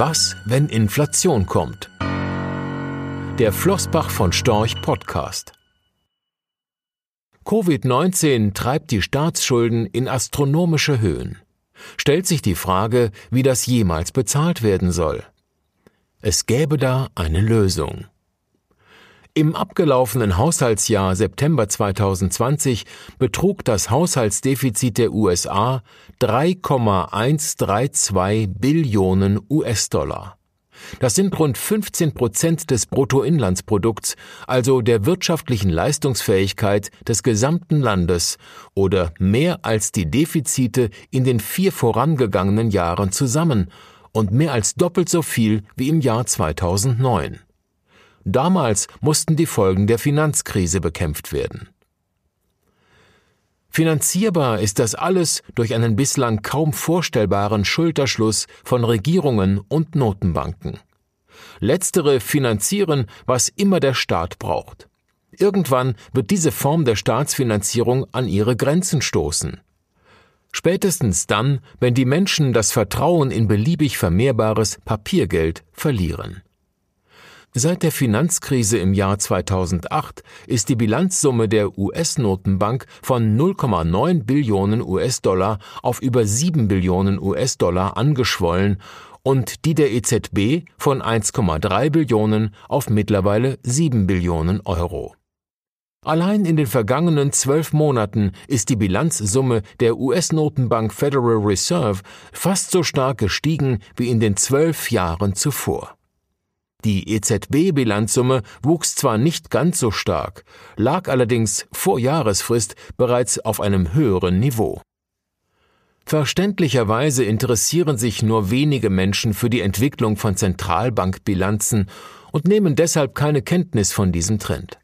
Was, wenn Inflation kommt? Der Flossbach von Storch Podcast. Covid-19 treibt die Staatsschulden in astronomische Höhen. Stellt sich die Frage, wie das jemals bezahlt werden soll. Es gäbe da eine Lösung. Im abgelaufenen Haushaltsjahr September 2020 betrug das Haushaltsdefizit der USA 3,132 Billionen US-Dollar. Das sind rund 15 Prozent des Bruttoinlandsprodukts, also der wirtschaftlichen Leistungsfähigkeit des gesamten Landes oder mehr als die Defizite in den vier vorangegangenen Jahren zusammen und mehr als doppelt so viel wie im Jahr 2009. Damals mussten die Folgen der Finanzkrise bekämpft werden. Finanzierbar ist das alles durch einen bislang kaum vorstellbaren Schulterschluss von Regierungen und Notenbanken. Letztere finanzieren, was immer der Staat braucht. Irgendwann wird diese Form der Staatsfinanzierung an ihre Grenzen stoßen. Spätestens dann, wenn die Menschen das Vertrauen in beliebig vermehrbares Papiergeld verlieren. Seit der Finanzkrise im Jahr 2008 ist die Bilanzsumme der US-Notenbank von 0,9 Billionen US-Dollar auf über 7 Billionen US-Dollar angeschwollen und die der EZB von 1,3 Billionen auf mittlerweile 7 Billionen Euro. Allein in den vergangenen zwölf Monaten ist die Bilanzsumme der US-Notenbank Federal Reserve fast so stark gestiegen wie in den zwölf Jahren zuvor. Die EZB-Bilanzsumme wuchs zwar nicht ganz so stark, lag allerdings vor Jahresfrist bereits auf einem höheren Niveau. Verständlicherweise interessieren sich nur wenige Menschen für die Entwicklung von Zentralbankbilanzen und nehmen deshalb keine Kenntnis von diesem Trend.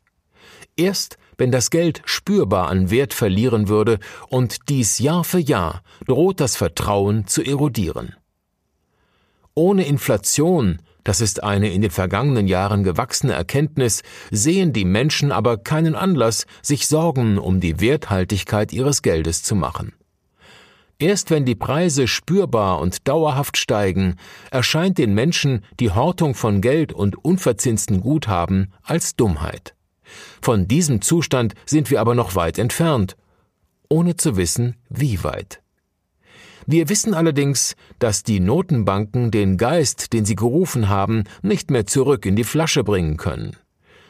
Erst wenn das Geld spürbar an Wert verlieren würde und dies Jahr für Jahr, droht das Vertrauen zu erodieren. Ohne Inflation das ist eine in den vergangenen Jahren gewachsene Erkenntnis, sehen die Menschen aber keinen Anlass, sich Sorgen um die Werthaltigkeit ihres Geldes zu machen. Erst wenn die Preise spürbar und dauerhaft steigen, erscheint den Menschen die Hortung von Geld und unverzinsten Guthaben als Dummheit. Von diesem Zustand sind wir aber noch weit entfernt, ohne zu wissen, wie weit. Wir wissen allerdings, dass die Notenbanken den Geist, den sie gerufen haben, nicht mehr zurück in die Flasche bringen können.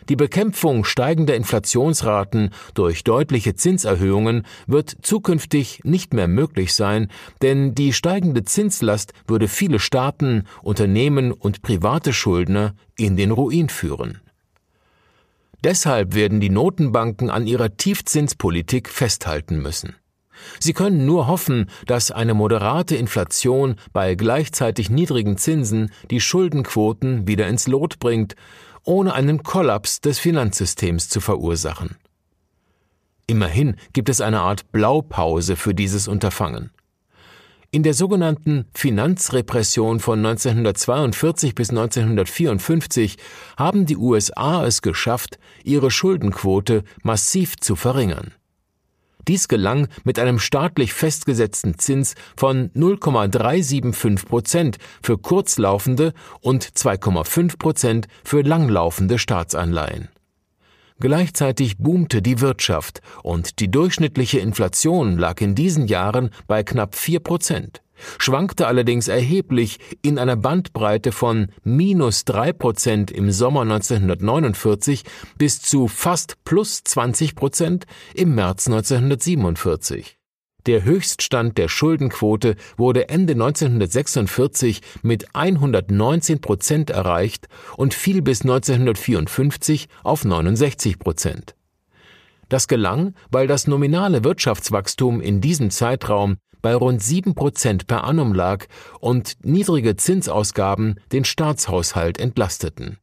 Die Bekämpfung steigender Inflationsraten durch deutliche Zinserhöhungen wird zukünftig nicht mehr möglich sein, denn die steigende Zinslast würde viele Staaten, Unternehmen und private Schuldner in den Ruin führen. Deshalb werden die Notenbanken an ihrer Tiefzinspolitik festhalten müssen. Sie können nur hoffen, dass eine moderate Inflation bei gleichzeitig niedrigen Zinsen die Schuldenquoten wieder ins Lot bringt, ohne einen Kollaps des Finanzsystems zu verursachen. Immerhin gibt es eine Art Blaupause für dieses Unterfangen. In der sogenannten Finanzrepression von 1942 bis 1954 haben die USA es geschafft, ihre Schuldenquote massiv zu verringern. Dies gelang mit einem staatlich festgesetzten Zins von 0,375 Prozent für kurzlaufende und 2,5 Prozent für langlaufende Staatsanleihen. Gleichzeitig boomte die Wirtschaft und die durchschnittliche Inflation lag in diesen Jahren bei knapp 4 Prozent schwankte allerdings erheblich in einer Bandbreite von minus drei Prozent im Sommer 1949 bis zu fast plus 20 Prozent im März 1947. Der Höchststand der Schuldenquote wurde Ende 1946 mit 119 Prozent erreicht und fiel bis 1954 auf 69 Prozent. Das gelang, weil das nominale Wirtschaftswachstum in diesem Zeitraum bei rund sieben Prozent per annum lag und niedrige Zinsausgaben den Staatshaushalt entlasteten.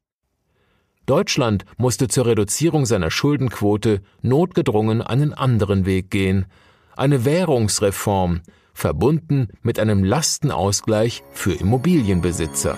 Deutschland musste zur Reduzierung seiner Schuldenquote notgedrungen einen anderen Weg gehen, eine Währungsreform, verbunden mit einem Lastenausgleich für Immobilienbesitzer.